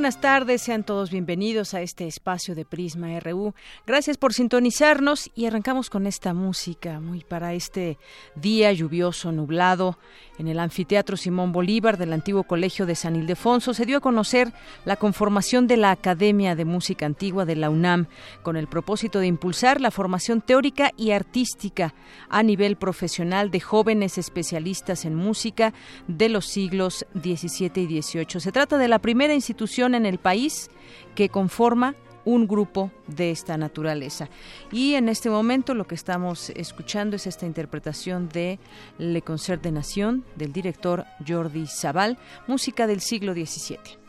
Buenas tardes, sean todos bienvenidos a este espacio de Prisma RU. Gracias por sintonizarnos y arrancamos con esta música muy para este día lluvioso, nublado. En el anfiteatro Simón Bolívar del antiguo Colegio de San Ildefonso se dio a conocer la conformación de la Academia de Música Antigua de la UNAM con el propósito de impulsar la formación teórica y artística a nivel profesional de jóvenes especialistas en música de los siglos XVII y XVIII. Se trata de la primera institución en el país que conforma un grupo de esta naturaleza. Y en este momento lo que estamos escuchando es esta interpretación de Le Concert de Nación del director Jordi Sabal, música del siglo XVII.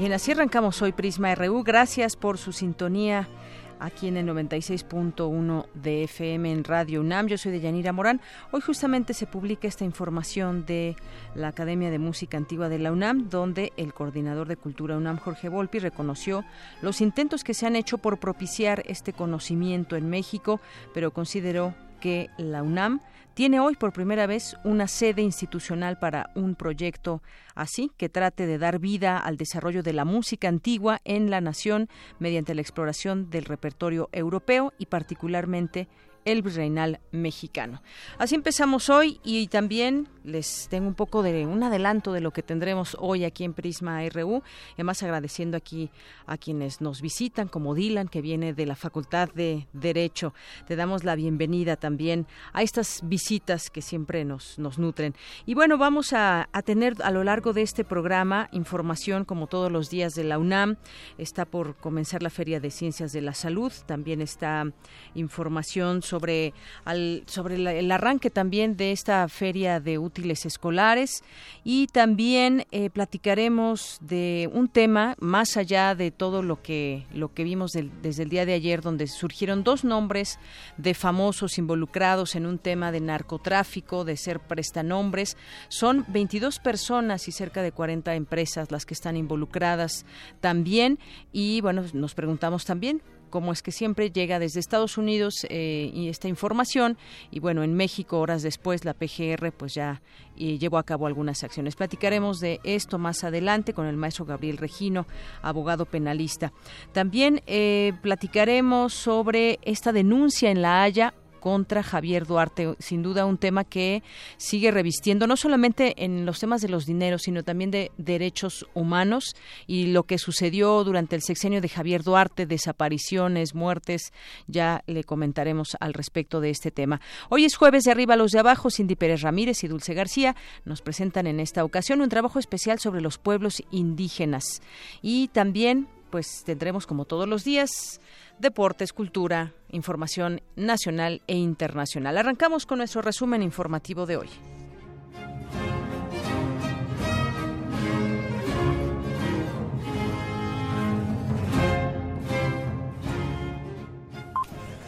Bien, así arrancamos hoy Prisma RU. Gracias por su sintonía aquí en el 96.1 de FM en Radio UNAM. Yo soy de Yanira Morán. Hoy justamente se publica esta información de la Academia de Música Antigua de la UNAM, donde el coordinador de Cultura UNAM, Jorge Volpi, reconoció los intentos que se han hecho por propiciar este conocimiento en México, pero consideró que la UNAM tiene hoy por primera vez una sede institucional para un proyecto así que trate de dar vida al desarrollo de la música antigua en la nación mediante la exploración del repertorio europeo y particularmente el virreinal mexicano. Así empezamos hoy y también les tengo un poco de un adelanto de lo que tendremos hoy aquí en Prisma RU, además agradeciendo aquí a quienes nos visitan, como Dylan, que viene de la Facultad de Derecho. Te damos la bienvenida también a estas visitas que siempre nos, nos nutren. Y bueno, vamos a, a tener a lo largo de este programa información como todos los días de la UNAM. Está por comenzar la Feria de Ciencias de la Salud, también está información sobre, sobre el arranque también de esta Feria de útiles escolares. Y también eh, platicaremos de un tema más allá de todo lo que lo que vimos desde el día de ayer donde surgieron dos nombres de famosos involucrados en un tema de narcotráfico de ser prestanombres. Son 22 personas y cerca de 40 empresas las que están involucradas también. Y bueno nos preguntamos también como es que siempre llega desde Estados Unidos eh, y esta información y bueno en México horas después la PGR pues ya llevó a cabo algunas acciones. Platicaremos de esto más adelante con el maestro Gabriel Regino abogado penalista. También eh, platicaremos sobre esta denuncia en La Haya contra Javier Duarte. Sin duda un tema que sigue revistiendo no solamente en los temas de los dineros, sino también de derechos humanos y lo que sucedió durante el sexenio de Javier Duarte, desapariciones, muertes. Ya le comentaremos al respecto de este tema. Hoy es jueves de arriba a los de abajo. Cindy Pérez Ramírez y Dulce García nos presentan en esta ocasión un trabajo especial sobre los pueblos indígenas. Y también, pues tendremos como todos los días deportes, cultura, información nacional e internacional. Arrancamos con nuestro resumen informativo de hoy.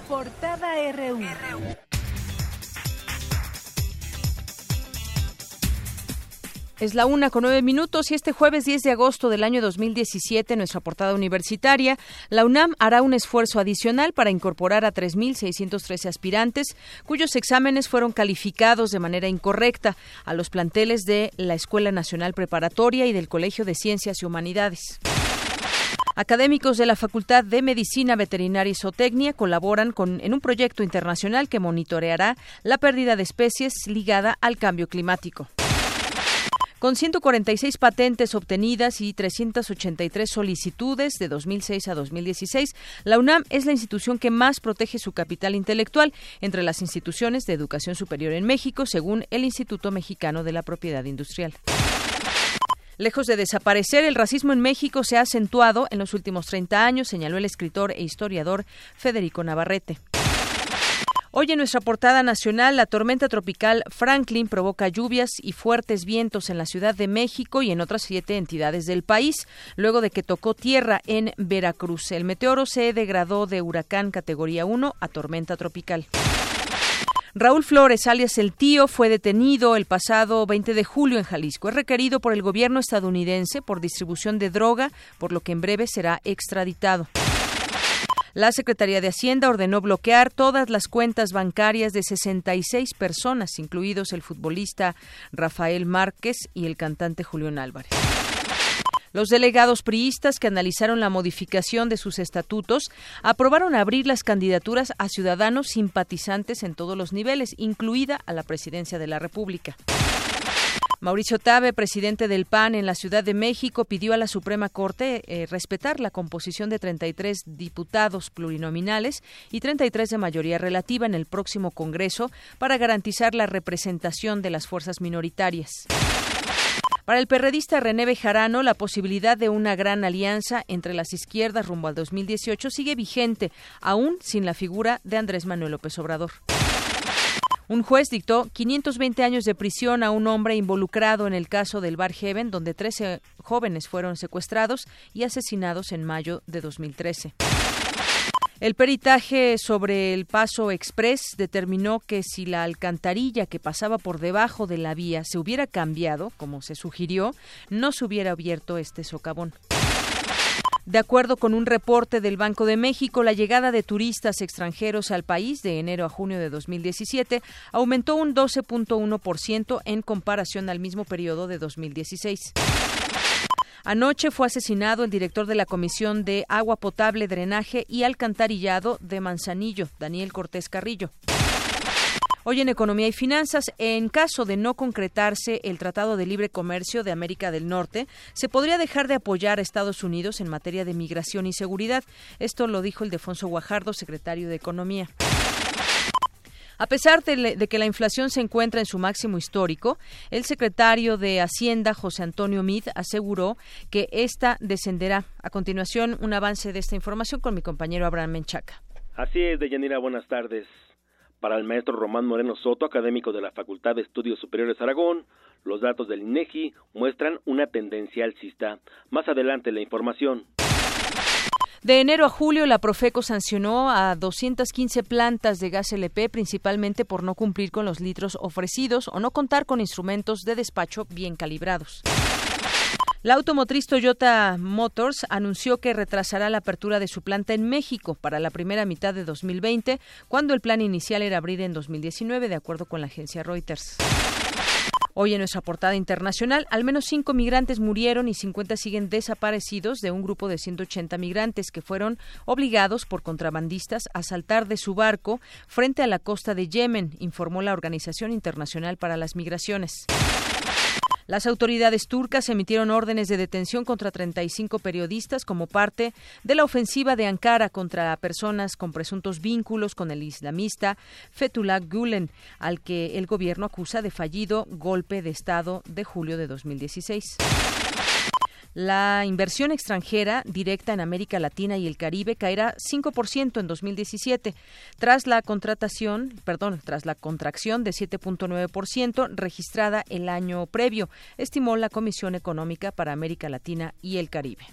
Portada RU. Es la una con nueve minutos y este jueves 10 de agosto del año 2017, nuestra portada universitaria, la UNAM hará un esfuerzo adicional para incorporar a 3.613 aspirantes cuyos exámenes fueron calificados de manera incorrecta a los planteles de la Escuela Nacional Preparatoria y del Colegio de Ciencias y Humanidades. Académicos de la Facultad de Medicina Veterinaria y Zootecnia colaboran con, en un proyecto internacional que monitoreará la pérdida de especies ligada al cambio climático. Con 146 patentes obtenidas y 383 solicitudes de 2006 a 2016, la UNAM es la institución que más protege su capital intelectual entre las instituciones de educación superior en México, según el Instituto Mexicano de la Propiedad Industrial. Lejos de desaparecer, el racismo en México se ha acentuado en los últimos 30 años, señaló el escritor e historiador Federico Navarrete. Hoy en nuestra portada nacional, la tormenta tropical Franklin provoca lluvias y fuertes vientos en la Ciudad de México y en otras siete entidades del país, luego de que tocó tierra en Veracruz. El meteoro se degradó de huracán categoría 1 a tormenta tropical. Raúl Flores, alias El Tío, fue detenido el pasado 20 de julio en Jalisco. Es requerido por el gobierno estadounidense por distribución de droga, por lo que en breve será extraditado. La Secretaría de Hacienda ordenó bloquear todas las cuentas bancarias de 66 personas, incluidos el futbolista Rafael Márquez y el cantante Julián Álvarez. Los delegados priistas que analizaron la modificación de sus estatutos aprobaron abrir las candidaturas a ciudadanos simpatizantes en todos los niveles, incluida a la presidencia de la República. Mauricio Tabe, presidente del PAN en la Ciudad de México, pidió a la Suprema Corte eh, respetar la composición de 33 diputados plurinominales y 33 de mayoría relativa en el próximo Congreso para garantizar la representación de las fuerzas minoritarias. Para el perredista René Bejarano, la posibilidad de una gran alianza entre las izquierdas rumbo al 2018 sigue vigente, aún sin la figura de Andrés Manuel López Obrador. Un juez dictó 520 años de prisión a un hombre involucrado en el caso del Bar Heaven, donde 13 jóvenes fueron secuestrados y asesinados en mayo de 2013. El peritaje sobre el paso express determinó que si la alcantarilla que pasaba por debajo de la vía se hubiera cambiado, como se sugirió, no se hubiera abierto este socavón. De acuerdo con un reporte del Banco de México, la llegada de turistas extranjeros al país de enero a junio de 2017 aumentó un 12.1% en comparación al mismo periodo de 2016. Anoche fue asesinado el director de la Comisión de Agua Potable, Drenaje y Alcantarillado de Manzanillo, Daniel Cortés Carrillo. Hoy en Economía y Finanzas, en caso de no concretarse el Tratado de Libre Comercio de América del Norte, se podría dejar de apoyar a Estados Unidos en materia de migración y seguridad. Esto lo dijo el Defonso Guajardo, secretario de Economía. A pesar de, que la inflación se encuentra en su máximo histórico, el secretario de Hacienda, José Antonio Mid, aseguró que esta descenderá. A continuación, un avance de esta información con mi compañero Abraham Menchaca. Así es, Deyanira, buenas tardes. Para el maestro Román Moreno Soto, académico de la Facultad de Estudios Superiores Aragón, los datos del INEGI muestran una tendencia alcista. Más adelante la información. De enero a julio, la Profeco sancionó a 215 plantas de gas LP, principalmente por no cumplir con los litros ofrecidos o no contar con instrumentos de despacho bien calibrados. La automotriz Toyota Motors anunció que retrasará la apertura de su planta en México para la primera mitad de 2020, cuando el plan inicial era abrir en 2019, de acuerdo con la agencia Reuters. Hoy en nuestra portada internacional, al menos cinco migrantes murieron y 50 siguen desaparecidos de un grupo de 180 migrantes que fueron obligados por contrabandistas a saltar de su barco frente a la costa de Yemen, informó la Organización Internacional para las Migraciones. Las autoridades turcas emitieron órdenes de detención contra 35 periodistas como parte de la ofensiva de Ankara contra personas con presuntos vínculos con el islamista Fethullah Gulen, al que el gobierno acusa de fallido golpe de Estado de julio de 2016. La inversión extranjera directa en América Latina y el Caribe caerá 5% en 2017, tras la contratación, perdón, tras la contracción de 7.9% registrada el año previo, estimó la Comisión Económica para América Latina y el Caribe.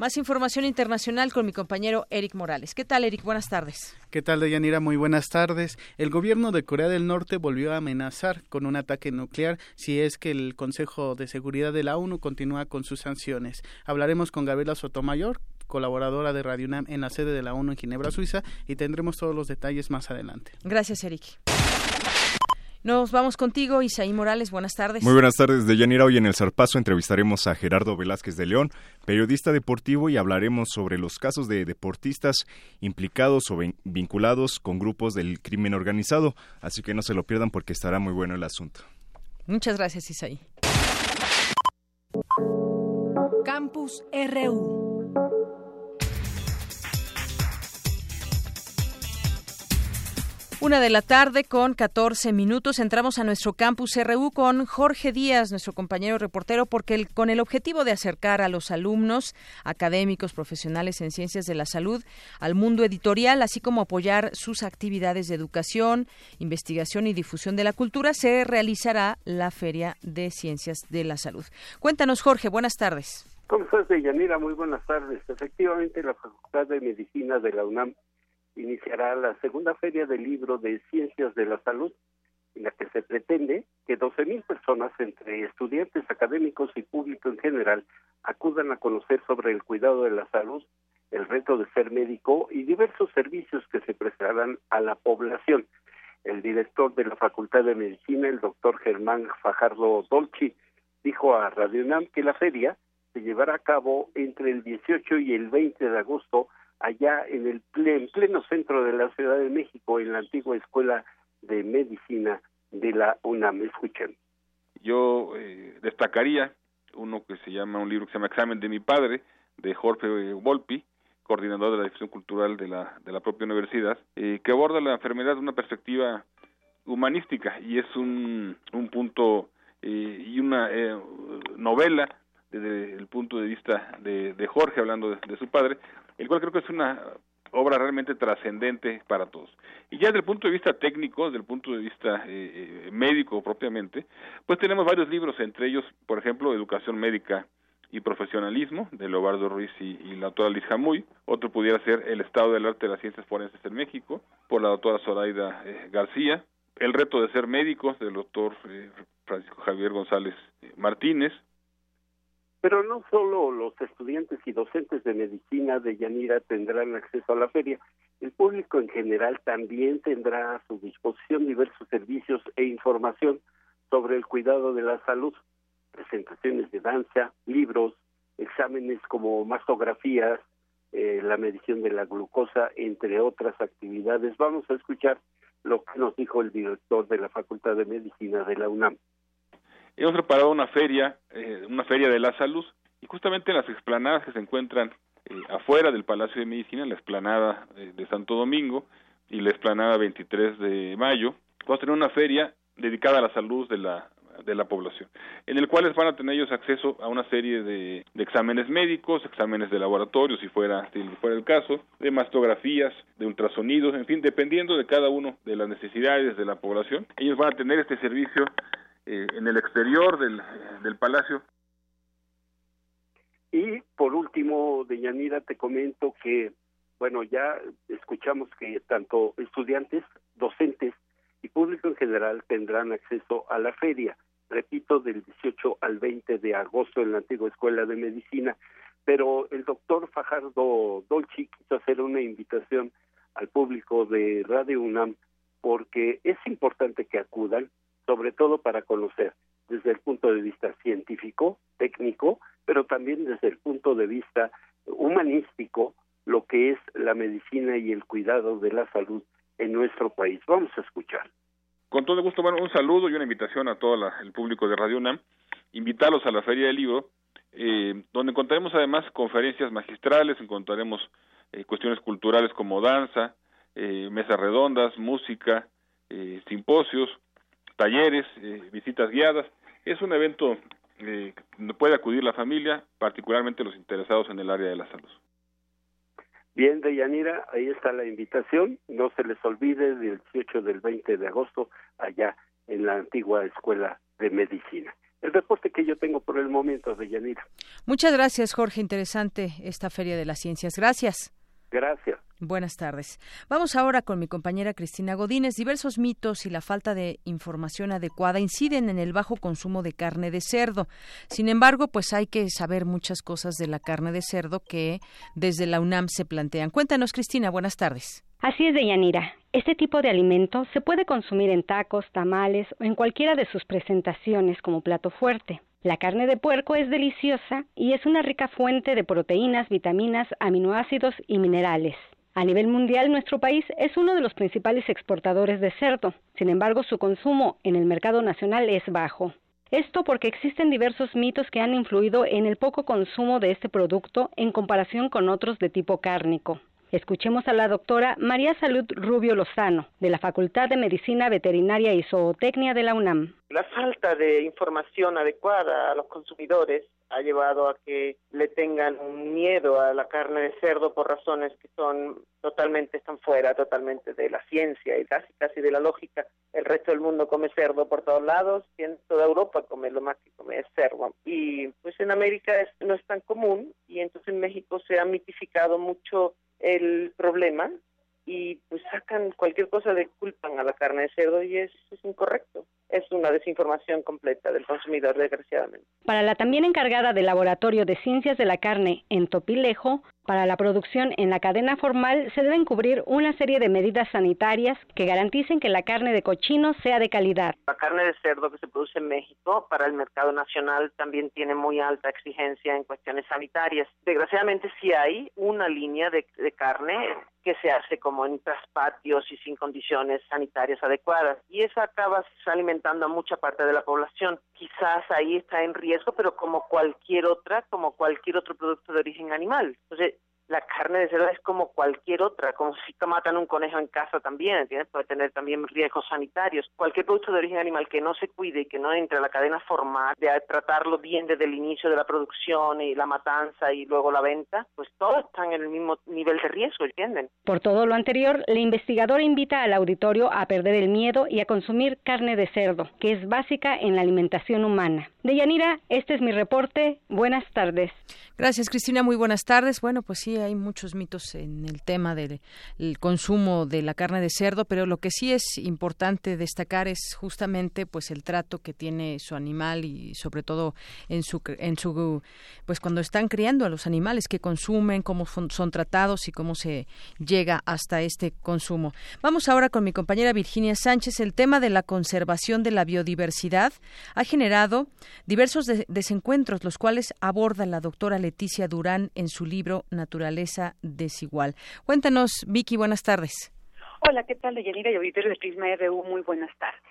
Más información internacional con mi compañero Eric Morales. ¿Qué tal, Eric? Buenas tardes. ¿Qué tal, Deyanira? Muy buenas tardes. El gobierno de Corea del Norte volvió a amenazar con un ataque nuclear si es que el Consejo de Seguridad de la ONU continúa con sus sanciones. Hablaremos con Gabriela Sotomayor, colaboradora de Radio UNAM en la sede de la ONU en Ginebra, Suiza, y tendremos todos los detalles más adelante. Gracias, Eric. Nos vamos contigo, Isaí Morales. Buenas tardes. Muy buenas tardes, Deyanira. Hoy en el Zarpazo entrevistaremos a Gerardo Velázquez de León, periodista deportivo, y hablaremos sobre los casos de deportistas implicados o vinculados con grupos del crimen organizado. Así que no se lo pierdan porque estará muy bueno el asunto. Muchas gracias, Isaí. Campus RU. Una de la tarde con 14 minutos. Entramos a nuestro campus RU con Jorge Díaz, nuestro compañero reportero, porque con el objetivo de acercar a los alumnos, académicos, profesionales en ciencias de la salud al mundo editorial, así como apoyar sus actividades de educación, investigación y difusión de la cultura, se realizará la Feria de Ciencias de la Salud. Cuéntanos, Jorge. Buenas tardes. ¿Cómo estás, Deyanira? Muy buenas tardes. Efectivamente, la Facultad de Medicina de la UNAM iniciará la segunda feria del libro de Ciencias de la Salud, en la que se pretende que 12.000 personas, entre estudiantes académicos y público en general, acudan a conocer sobre el cuidado de la salud, el reto de ser médico y diversos servicios que se prestarán a la población. El director de la Facultad de Medicina, el doctor Germán Fajardo Dolci, dijo a Radio UNAM que la feria se llevará a cabo entre el 18 y el 20 de agosto allá en el pleno centro de la Ciudad de México, en la antigua Escuela de Medicina de la UNAM. Escuchen. Yo eh, destacaría uno que se llama, un libro que se llama Examen de mi padre, de Jorge Volpi, coordinador de la difusión cultural de la, de la propia universidad, eh, que aborda la enfermedad de una perspectiva humanística y es un, un punto eh, y una novela desde el punto de vista de, de Jorge, hablando de, su padre, el cual creo que es una obra realmente trascendente para todos. Y ya desde el punto de vista técnico, desde el punto de vista eh, eh, médico propiamente, pues tenemos varios libros, entre ellos, por ejemplo, Educación Médica y Profesionalismo, de Lobardo Ruiz y, la doctora Liz Jamuy. Otro pudiera ser El Estado del Arte de las Ciencias Forenses en México, por la doctora Zoraida eh, García. El Reto de Ser Médicos, del doctor Francisco Javier González Martínez. Pero no solo los estudiantes y docentes de medicina de Yanira tendrán acceso a la feria, el público en general también tendrá a su disposición diversos servicios e información sobre el cuidado de la salud, presentaciones de danza, libros, exámenes como mastografías, eh, la medición de la glucosa, entre otras actividades. Vamos a escuchar lo que nos dijo el director de la Facultad de Medicina de la UNAM hemos preparado una feria, eh, una feria de la salud, y justamente en las explanadas que se encuentran eh, afuera del Palacio de Medicina, la explanada eh, de Santo Domingo y la explanada 23 de mayo, vamos a tener una feria dedicada a la salud de la de la población, en el cual van a tener ellos acceso a una serie de, de, exámenes médicos, exámenes de laboratorio, si fuera, si fuera el caso, de mastografías, de ultrasonidos, en fin, dependiendo de cada uno de las necesidades de la población, ellos van a tener este servicio eh, en el exterior del, del palacio. Y por último, Deñanira, te comento que, bueno, ya escuchamos que tanto estudiantes, docentes y público en general tendrán acceso a la feria, repito, del 18 al 20 de agosto en la antigua Escuela de Medicina, pero el doctor Fajardo Dolci quiso hacer una invitación al público de Radio UNAM porque es importante que acudan, sobre todo para conocer desde el punto de vista científico, técnico, pero también desde el punto de vista humanístico, lo que es la medicina y el cuidado de la salud en nuestro país. Vamos a escuchar. Con todo gusto, bueno, un saludo y una invitación a todo el público de Radio UNAM, invitarlos a la Feria del Libro, eh, donde encontraremos además conferencias magistrales, encontraremos eh, cuestiones culturales como danza, eh, mesas redondas, música, simposios, talleres, visitas guiadas. Es un evento donde puede acudir la familia, particularmente los interesados en el área de la salud. Bien, Deyanira, ahí está la invitación. No se les olvide del 18 del 20 de agosto allá en la antigua Escuela de Medicina. El reporte que yo tengo por el momento, Deyanira. Muchas gracias, Jorge. Interesante esta Feria de las Ciencias. Gracias. Gracias. Buenas tardes. Vamos ahora con mi compañera Cristina Godínez. Diversos mitos y la falta de información adecuada inciden en el bajo consumo de carne de cerdo. Sin embargo, pues hay que saber muchas cosas de la carne de cerdo que desde la UNAM se plantean. Cuéntanos, Cristina. Buenas tardes. Así es, Deyanira. Este tipo de alimento se puede consumir en tacos, tamales o en cualquiera de sus presentaciones como plato fuerte. La carne de puerco es deliciosa y es una rica fuente de proteínas, vitaminas, aminoácidos y minerales. A nivel mundial, nuestro país es uno de los principales exportadores de cerdo. Sin embargo, su consumo en el mercado nacional es bajo. Esto porque existen diversos mitos que han influido en el poco consumo de este producto en comparación con otros de tipo cárnico. Escuchemos a la doctora María Salud Rubio Lozano, de la Facultad de Medicina Veterinaria y Zootecnia de la UNAM. La falta de información adecuada a los consumidores ha llevado a que le tengan un miedo a la carne de cerdo por razones que son totalmente están fuera totalmente de la ciencia y casi casi de la lógica. El resto del mundo come cerdo por todos lados, y en toda Europa come lo más que come es cerdo. Y pues en América no es tan común y entonces en México se ha mitificado mucho el problema y pues sacan cualquier cosa de culpan a la carne de cerdo y es, es incorrecto. Es una desinformación completa del consumidor, desgraciadamente. Para la también encargada del Laboratorio de Ciencias de la Carne en Topilejo, para la producción en la cadena formal se deben cubrir una serie de medidas sanitarias que garanticen que la carne de cochino sea de calidad. La carne de cerdo que se produce en México para el mercado nacional también tiene muy alta exigencia en cuestiones sanitarias. Desgraciadamente sí hay una línea de, de carne que se hace como en traspatios y sin condiciones sanitarias adecuadas y eso acaba alimentando a mucha parte de la población. Quizás ahí está en riesgo, pero como cualquier otra, como cualquier otro producto de origen animal. Entonces, la carne de cerdo es como cualquier otra, como si matan un conejo en casa también, ¿entiendes? Puede tener también riesgos sanitarios. Cualquier producto de origen animal que no se cuide y que no entre a la cadena formal, de tratarlo bien desde el inicio de la producción y la matanza y luego la venta, pues todos están en el mismo nivel de riesgo, ¿entienden? Por todo lo anterior, la investigadora invita al auditorio a perder el miedo y a consumir carne de cerdo, que es básica en la alimentación humana. Deyanira, este es mi reporte. Buenas tardes. Gracias, Cristina. Muy buenas tardes. Bueno, pues sí, hay muchos mitos en el tema del consumo de la carne de cerdo, pero lo que sí es importante destacar es justamente pues el trato que tiene su animal y sobre todo en su en su pues cuando están criando a los animales que consumen, cómo son tratados y cómo se llega hasta este consumo. Vamos ahora con mi compañera Virginia Sánchez. El tema de la conservación de la biodiversidad ha generado diversos desencuentros, los cuales aborda la doctora Leticia Durán en su libro Naturaleza Desigual. Cuéntanos, Vicky, buenas tardes. Hola, ¿qué tal, Deyanira y auditorio de Prisma RU? Muy buenas tardes.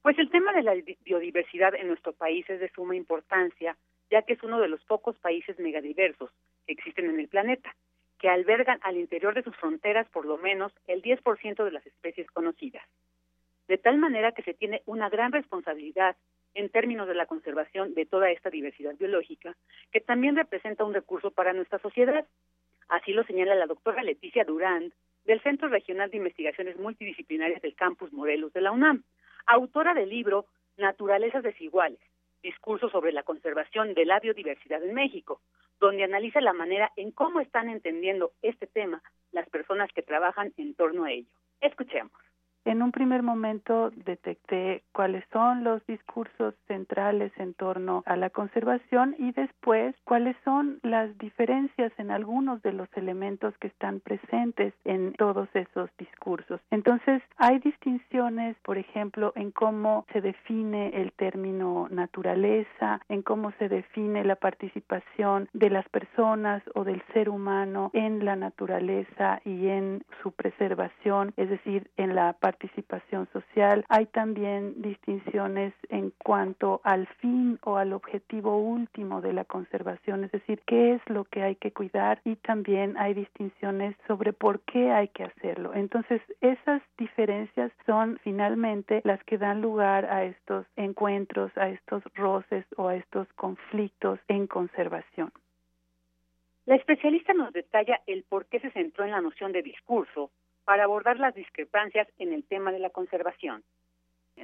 Pues el tema de la biodiversidad en nuestro país es de suma importancia, ya que es uno de los pocos países megadiversos que existen en el planeta, que albergan al interior de sus fronteras por lo menos el 10% de las especies conocidas. De tal manera que se tiene una gran responsabilidad en términos de la conservación de toda esta diversidad biológica, que también representa un recurso para nuestra sociedad. Así lo señala la doctora Leticia Durand, del Centro Regional de Investigaciones Multidisciplinarias del Campus Morelos de la UNAM, autora del libro Naturalezas Desiguales, discurso sobre la conservación de la biodiversidad en México, donde analiza la manera en cómo están entendiendo este tema las personas que trabajan en torno a ello. Escuchemos. En un primer momento detecté cuáles son los discursos centrales en torno a la conservación y después cuáles son las diferencias en algunos de los elementos que están presentes en todos esos discursos. Entonces, hay distinciones, por ejemplo, en cómo se define el término naturaleza, en cómo se define la participación de las personas o del ser humano en la naturaleza y en su preservación, es decir, en la participación social. Hay también distinciones en cuanto al fin o al objetivo último de la conservación, es decir, qué es lo que hay que cuidar y también hay distinciones sobre por qué hay que hacerlo. Entonces, esas diferencias son finalmente las que dan lugar a estos encuentros, a estos roces o a estos conflictos en conservación. La especialista nos detalla el por qué se centró en la noción de discurso para abordar las discrepancias en el tema de la conservación.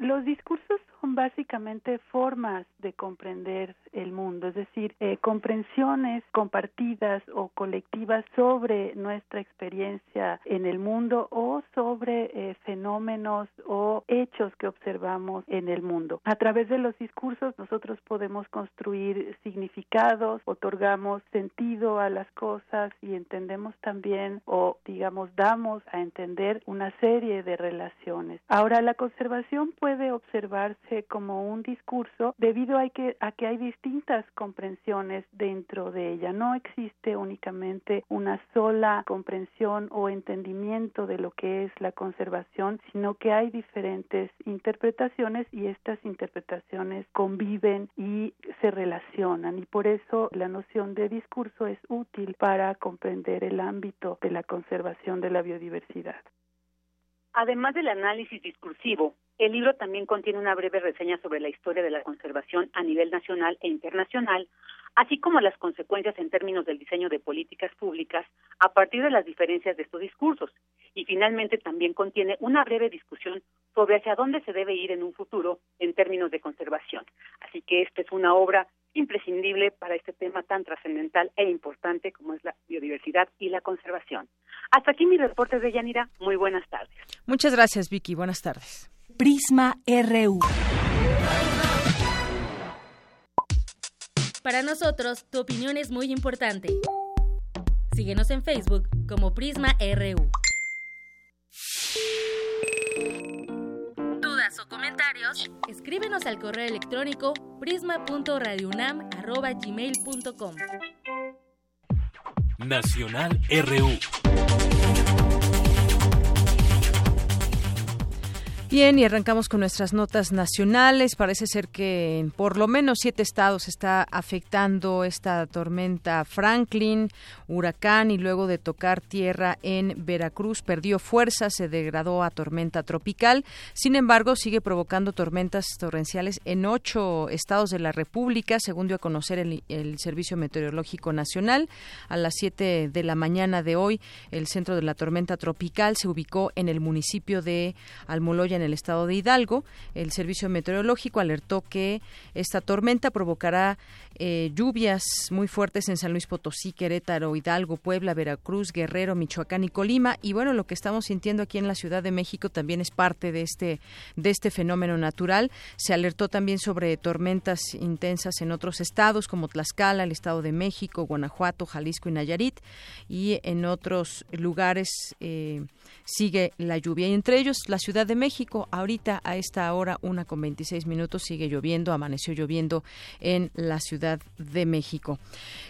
Los discursos son básicamente formas de comprender el mundo, es decir, eh, comprensiones compartidas o colectivas sobre nuestra experiencia en el mundo o sobre eh, fenómenos o hechos que observamos en el mundo. A través de los discursos nosotros podemos construir significados, otorgamos sentido a las cosas y entendemos también o digamos damos a entender una serie de relaciones. Ahora la conservación puede observarse como un discurso debido a que, a que hay distintas comprensiones dentro de ella. No existe únicamente una sola comprensión o entendimiento de lo que es la conservación, sino que hay diferentes interpretaciones y estas interpretaciones conviven y se relacionan y por eso la noción de discurso es útil para comprender el ámbito de la conservación de la biodiversidad. Además del análisis discursivo, el libro también contiene una breve reseña sobre la historia de la conservación a nivel nacional e internacional, así como las consecuencias en términos del diseño de políticas públicas a partir de las diferencias de estos discursos. Y finalmente también contiene una breve discusión sobre hacia dónde se debe ir en un futuro en términos de conservación. Así que esta es una obra imprescindible para este tema tan trascendental e importante como es la biodiversidad y la conservación. Hasta aquí mi reporte de Yanira. Muy buenas tardes. Muchas gracias, Vicky. Buenas tardes. Prisma RU. Para nosotros, tu opinión es muy importante. Síguenos en Facebook como Prisma RU. ¿Dudas o comentarios? Escríbenos al correo electrónico prisma.radiounam@gmail.com. Nacional RU. Bien, y arrancamos con nuestras notas nacionales. Parece ser que en por lo menos siete estados está afectando esta tormenta Franklin, huracán, y luego de tocar tierra en Veracruz perdió fuerza, se degradó a tormenta tropical. Sin embargo, sigue provocando tormentas torrenciales en ocho estados de la República, según dio a conocer el, el Servicio Meteorológico Nacional. A las siete de la mañana de hoy, el centro de la tormenta tropical se ubicó en el municipio de Almoloya en el estado de Hidalgo. El Servicio Meteorológico alertó que esta tormenta provocará eh, lluvias muy fuertes en San Luis Potosí, Querétaro, Hidalgo, Puebla, Veracruz, Guerrero, Michoacán y Colima. Y bueno, lo que estamos sintiendo aquí en la Ciudad de México también es parte de este, de este fenómeno natural. Se alertó también sobre tormentas intensas en otros estados como Tlaxcala, el Estado de México, Guanajuato, Jalisco y Nayarit. Y en otros lugares eh, sigue la lluvia. Y entre ellos la Ciudad de México, ahorita a esta hora, una con 26 minutos, sigue lloviendo, amaneció lloviendo en la Ciudad de México.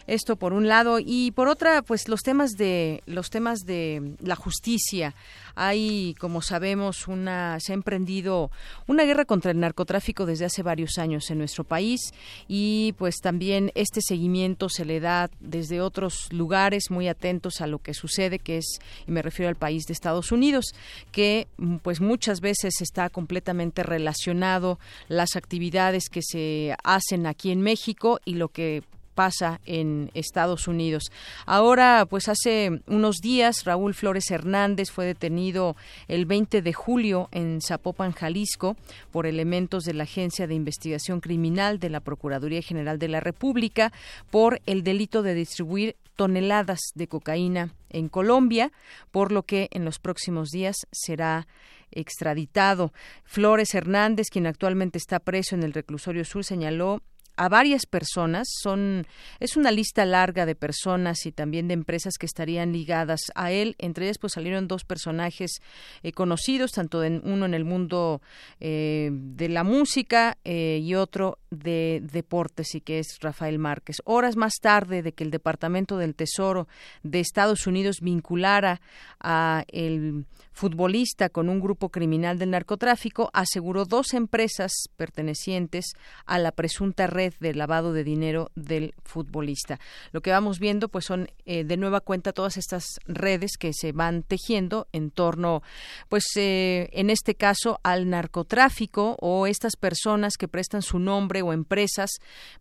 Esto por un lado y por otra, pues los temas de los temas de la justicia. Hay, como sabemos, una se ha emprendido una guerra contra el narcotráfico desde hace varios años en nuestro país y pues también este seguimiento se le da desde otros lugares muy atentos a lo que sucede, que es y me refiero al país de Estados Unidos, que pues muchas veces está completamente relacionado las actividades que se hacen aquí en México y lo que pasa en Estados Unidos. Ahora, pues hace unos días, Raúl Flores Hernández fue detenido el 20 de julio en Zapopan, Jalisco, por elementos de la Agencia de Investigación Criminal de la Procuraduría General de la República por el delito de distribuir toneladas de cocaína en Colombia, por lo que en los próximos días será extraditado. Flores Hernández, quien actualmente está preso en el reclusorio sur, señaló a varias personas. Son es una lista larga de personas y también de empresas que estarían ligadas a él. Entre ellas, pues salieron dos personajes eh, conocidos, tanto en, uno en el mundo eh, de la música eh, y otro de deportes, y que es Rafael Márquez. Horas más tarde de que el Departamento del Tesoro de Estados Unidos vinculara a el futbolista con un grupo criminal del narcotráfico, aseguró dos empresas pertenecientes a la presunta red de lavado de dinero del futbolista. Lo que vamos viendo, pues, son eh, de nueva cuenta todas estas redes que se van tejiendo en torno, pues, eh, en este caso, al narcotráfico o estas personas que prestan su nombre o empresas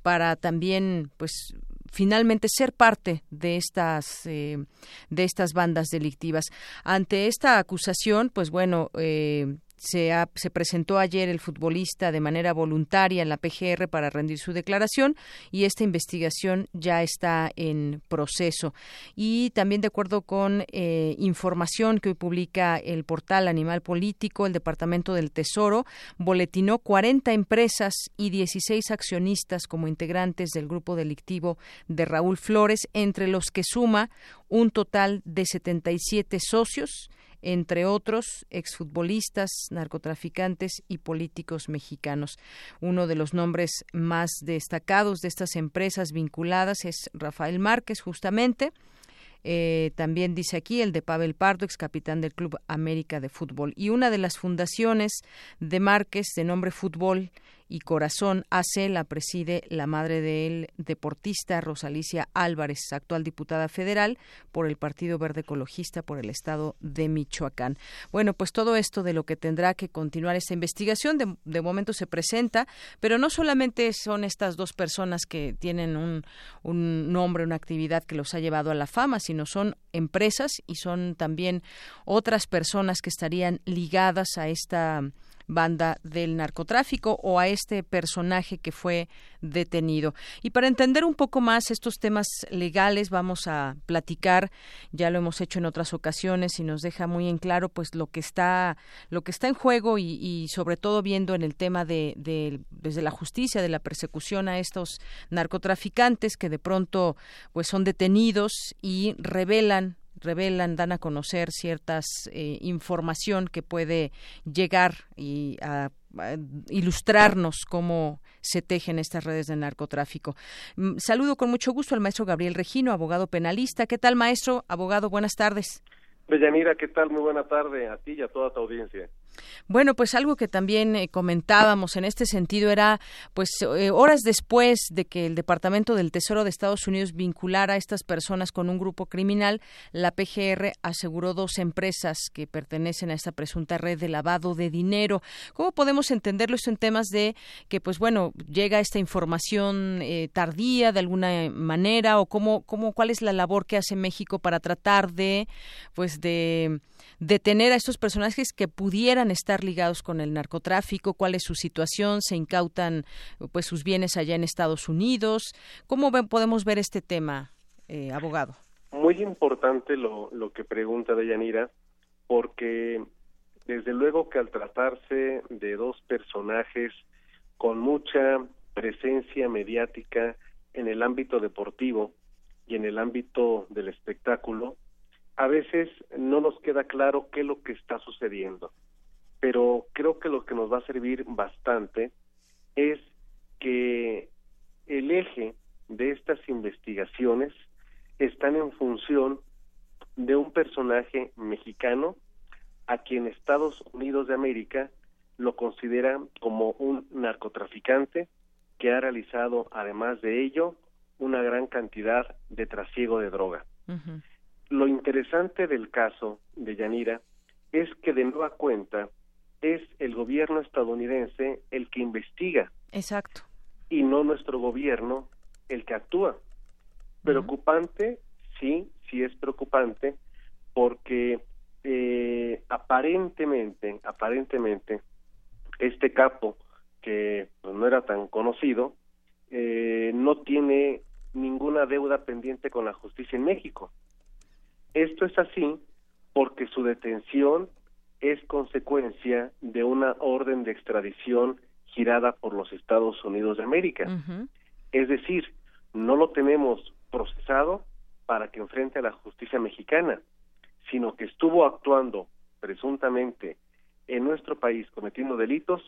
para también, pues, finalmente ser parte de estas eh, de estas bandas delictivas. Ante esta acusación, pues bueno, se, se, presentó ayer el futbolista de manera voluntaria en la PGR para rendir su declaración y esta investigación ya está en proceso. Y también de acuerdo con eh, información que hoy publica el portal Animal Político, el Departamento del Tesoro boletinó 40 empresas y 16 accionistas como integrantes del grupo delictivo de Raúl Flores, entre los que suma un total de 77 socios entre otros exfutbolistas, narcotraficantes y políticos mexicanos. Uno de los nombres más destacados de estas empresas vinculadas es Rafael Márquez, justamente. Eh, también dice aquí el de Pavel Pardo, ex capitán del Club América de Fútbol. Y una de las fundaciones de Márquez, de nombre Fútbol y Corazón AC la preside la madre del deportista Rosalicia Álvarez, actual diputada federal por el Partido Verde Ecologista por el estado de Michoacán. Bueno, pues todo esto de lo que tendrá que continuar esta investigación de, de momento se presenta, pero no solamente son estas dos personas que tienen un, un nombre, una actividad que los ha llevado a la fama, sino son empresas y son también otras personas que estarían ligadas a esta banda del narcotráfico o a este personaje que fue detenido. Y para entender un poco más estos temas legales vamos a platicar, ya lo hemos hecho en otras ocasiones y nos deja muy en claro pues lo que está lo que está en juego y, sobre todo viendo en el tema de, de desde la justicia de la persecución a estos narcotraficantes que de pronto pues son detenidos y revelan revelan, dan a conocer ciertas eh, información que puede llegar y a, ilustrarnos cómo se tejen estas redes de narcotráfico. Mm, saludo con mucho gusto al maestro Gabriel Regino, abogado penalista. ¿Qué tal, maestro? Abogado, buenas tardes. Bellanira, ¿qué tal? Muy buena tarde a ti y a toda tu audiencia. Bueno, pues algo que también eh, comentábamos en este sentido era, pues, eh, horas después de que el Departamento del Tesoro de Estados Unidos vinculara a estas personas con un grupo criminal, la PGR aseguró dos empresas que pertenecen a esta presunta red de lavado de dinero. ¿Cómo podemos entenderlo esto en temas de que, pues, bueno, llega esta información eh, tardía de alguna manera o cómo, cómo, cuál es la labor que hace México para tratar de, pues, de detener a estos personajes que pudieran estar ligados con el narcotráfico, cuál es su situación, se incautan pues sus bienes allá en Estados Unidos. ¿Cómo podemos ver este tema, eh, abogado? Muy importante lo, lo que pregunta Deyanira, porque desde luego que al tratarse de dos personajes con mucha presencia mediática en el ámbito deportivo y en el ámbito del espectáculo, a veces no nos queda claro qué es lo que está sucediendo, pero creo que lo que nos va a servir bastante es que el eje de estas investigaciones están en función de un personaje mexicano a quien Estados Unidos de América lo considera como un narcotraficante que ha realizado, además de ello, una gran cantidad de trasiego de droga. Lo interesante del caso de Yanira es que de nueva cuenta es el gobierno estadounidense el que investiga. Exacto. Y no nuestro gobierno el que actúa. Preocupante, sí, sí es preocupante, porque eh, aparentemente, aparentemente, este capo, que pues, no era tan conocido, eh, no tiene ninguna deuda pendiente con la justicia en México. Esto es así porque su detención es consecuencia de una orden de extradición girada por los Estados Unidos de América. Es decir, no lo tenemos procesado para que enfrente a la justicia mexicana, sino que estuvo actuando presuntamente en nuestro país cometiendo delitos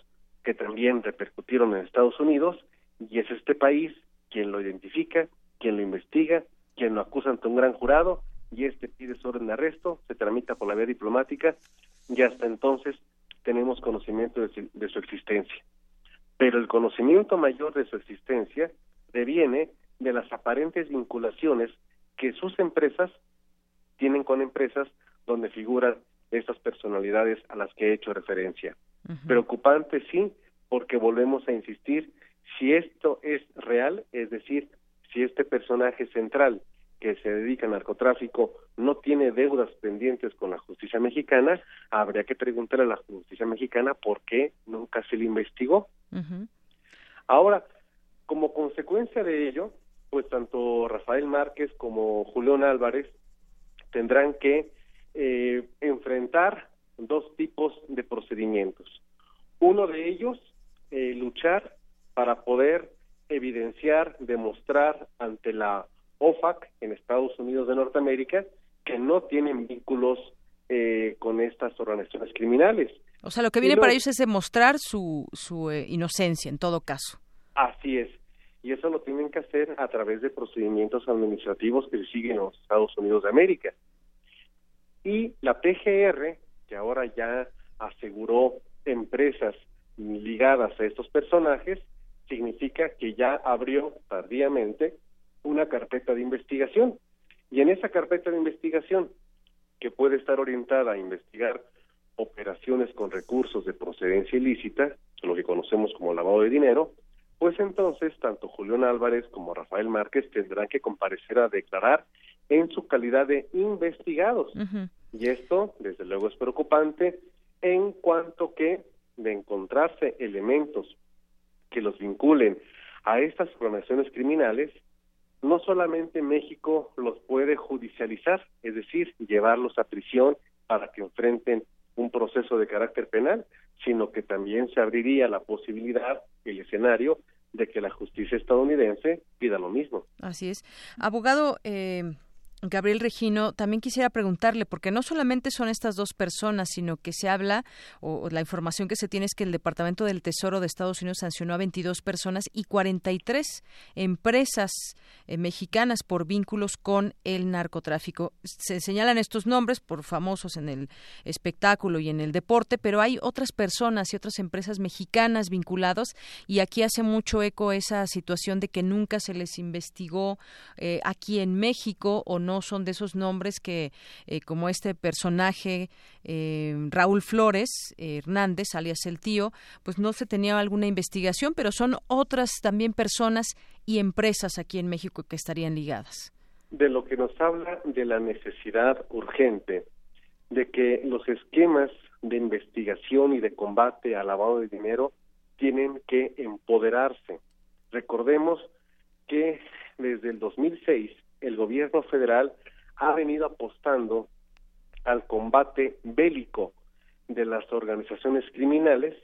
que también repercutieron en Estados Unidos y es este país quien lo identifica, quien lo investiga, quien lo acusa ante un gran jurado y este pide su orden de arresto, se tramita por la vía diplomática y hasta entonces tenemos conocimiento de, de su existencia. Pero el conocimiento mayor de su existencia deviene de las aparentes vinculaciones que sus empresas tienen con empresas donde figuran estas personalidades a las que he hecho referencia. Preocupante sí, porque volvemos a insistir, si esto es real, es decir, si este personaje central que se dedica al narcotráfico no tiene deudas pendientes con la justicia mexicana, habría que preguntarle a la justicia mexicana por qué nunca se le investigó. Ahora, como consecuencia de ello, pues tanto Rafael Márquez como Julián Álvarez tendrán que eh, enfrentar dos tipos de procedimientos. Uno de ellos, eh, luchar para poder evidenciar, demostrar ante la OFAC en Estados Unidos de Norteamérica que no tienen vínculos eh, con estas organizaciones criminales. O sea, lo que viene para ellos es demostrar su, su inocencia en todo caso. Así es y eso lo tienen que hacer a través de procedimientos administrativos que se siguen en los Estados Unidos de América. Y la PGR, que ahora ya aseguró empresas ligadas a estos personajes, significa que ya abrió tardíamente una carpeta de investigación. Y en esa carpeta de investigación, que puede estar orientada a investigar operaciones con recursos de procedencia ilícita, lo que conocemos como lavado de dinero, pues entonces tanto Julián Álvarez como Rafael Márquez tendrán que comparecer a declarar en su calidad de investigados. Y esto, desde luego, es preocupante en cuanto que de encontrarse elementos que los vinculen a estas organizaciones criminales, no solamente México los puede judicializar, es decir, llevarlos a prisión para que enfrenten un proceso de carácter penal, sino que también se abriría la posibilidad, el escenario, de que la justicia estadounidense pida lo mismo. Así es. Abogado, eh, Gabriel Regino, también quisiera preguntarle, porque no solamente son estas dos personas, sino que se habla, o, la información que se tiene es que el Departamento del Tesoro de Estados Unidos sancionó a 22 personas y 43 empresas eh, mexicanas por vínculos con el narcotráfico. Se señalan estos nombres por famosos en el espectáculo y en el deporte, pero hay otras personas y otras empresas mexicanas vinculadas y aquí hace mucho eco esa situación de que nunca se les investigó eh, aquí en México o no no son de esos nombres que, eh, como este personaje eh, Raúl Flores eh, Hernández, alias el tío, pues no se tenía alguna investigación, pero son otras también personas y empresas aquí en México que estarían ligadas. De lo que nos habla de la necesidad urgente de que los esquemas de investigación y de combate al lavado de dinero tienen que empoderarse. Recordemos que desde el 2006 el gobierno federal ha venido apostando al combate bélico de las organizaciones criminales,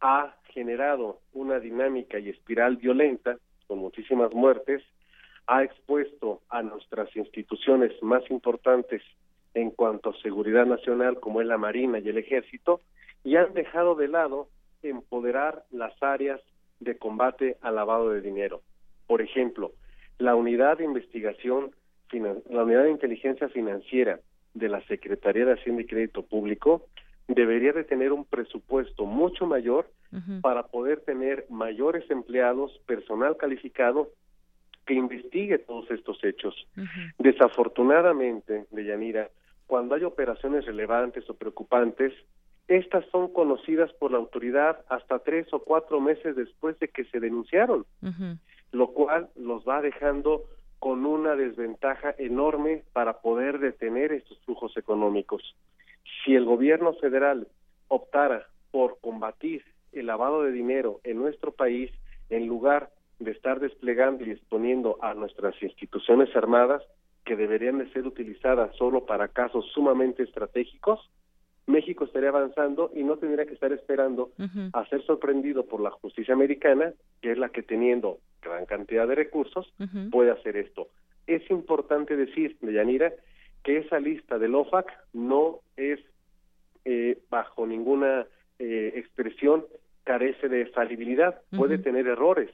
ha generado una dinámica y espiral violenta con muchísimas muertes, ha expuesto a nuestras instituciones más importantes en cuanto a seguridad nacional como es la Marina y el Ejército y han dejado de lado empoderar las áreas de combate al lavado de dinero. Por ejemplo, la unidad de investigación, la unidad de inteligencia financiera de la Secretaría de Hacienda y Crédito Público debería de tener un presupuesto mucho mayor para poder tener mayores empleados, personal calificado que investigue todos estos hechos. Desafortunadamente, Deyanira, cuando hay operaciones relevantes o preocupantes, estas son conocidas por la autoridad hasta tres o cuatro meses después de que se denunciaron lo cual los va dejando con una desventaja enorme para poder detener estos flujos económicos. Si el gobierno federal optara por combatir el lavado de dinero en nuestro país, en lugar de estar desplegando y exponiendo a nuestras instituciones armadas, que deberían de ser utilizadas solo para casos sumamente estratégicos, México estaría avanzando y no tendría que estar esperando a ser sorprendido por la justicia americana, que es la que teniendo gran cantidad de recursos puede hacer esto. Es importante decir, Deyanira, que esa lista del OFAC no es eh, bajo ninguna eh, expresión carece de falibilidad, puede tener errores,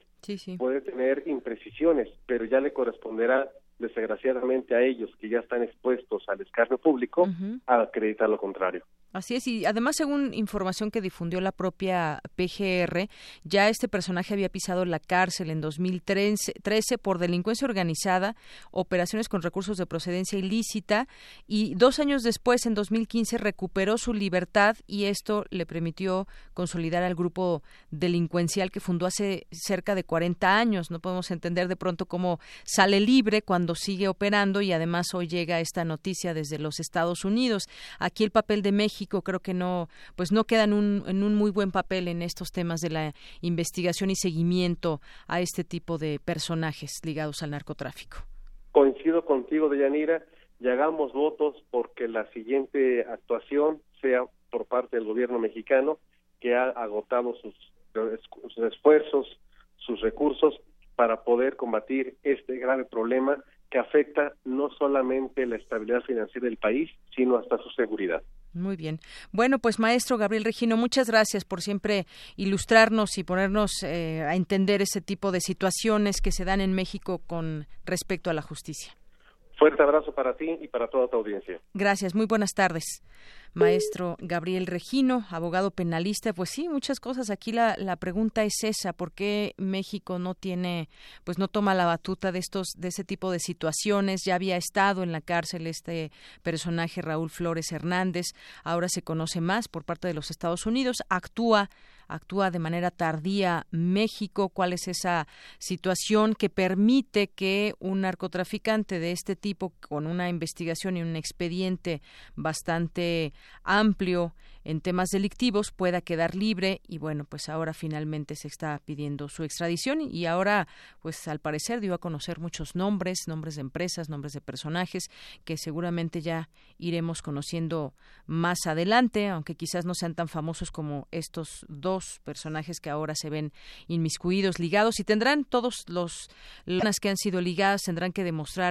puede tener imprecisiones, pero ya le corresponderá desgraciadamente a ellos que ya están expuestos al escarnio público a acreditar lo contrario. Así es, y además, según información que difundió la propia PGR, ya este personaje había pisado la cárcel en 2013 por delincuencia organizada, operaciones con recursos de procedencia ilícita, y dos años después, en 2015, recuperó su libertad y esto le permitió consolidar al grupo delincuencial que fundó hace cerca de 40 años. No podemos entender de pronto cómo sale libre cuando sigue operando y además hoy llega esta noticia desde los Estados Unidos. Aquí el papel de México creo que no pues no quedan un, en un muy buen papel en estos temas de la investigación y seguimiento a este tipo de personajes ligados al narcotráfico. Coincido contigo, Deyanira, y hagamos votos porque la siguiente actuación sea por parte del gobierno mexicano que ha agotado sus, sus esfuerzos, sus recursos para poder combatir este grave problema que afecta no solamente la estabilidad financiera del país, sino hasta su seguridad. Muy bien. Bueno, pues maestro Gabriel Regino, muchas gracias por siempre ilustrarnos y ponernos eh, a entender ese tipo de situaciones que se dan en México con respecto a la justicia. Fuerte abrazo para ti y para toda tu audiencia. Gracias, muy buenas tardes. Maestro Gabriel Regino, abogado penalista, pues sí, muchas cosas. Aquí la, la pregunta es esa, ¿por qué México no tiene, pues no toma la batuta de estos, de ese tipo de situaciones? Ya había estado en la cárcel este personaje Raúl Flores Hernández, ahora se conoce más por parte de los Estados Unidos, actúa actúa de manera tardía México, cuál es esa situación que permite que un narcotraficante de este tipo, con una investigación y un expediente bastante amplio en temas delictivos pueda quedar libre y bueno, pues ahora finalmente se está pidiendo su extradición y ahora pues al parecer dio a conocer muchos nombres, nombres de empresas, nombres de personajes que seguramente ya iremos conociendo más adelante, aunque quizás no sean tan famosos como estos dos personajes que ahora se ven inmiscuidos, ligados y tendrán todos los las que han sido ligadas tendrán que demostrar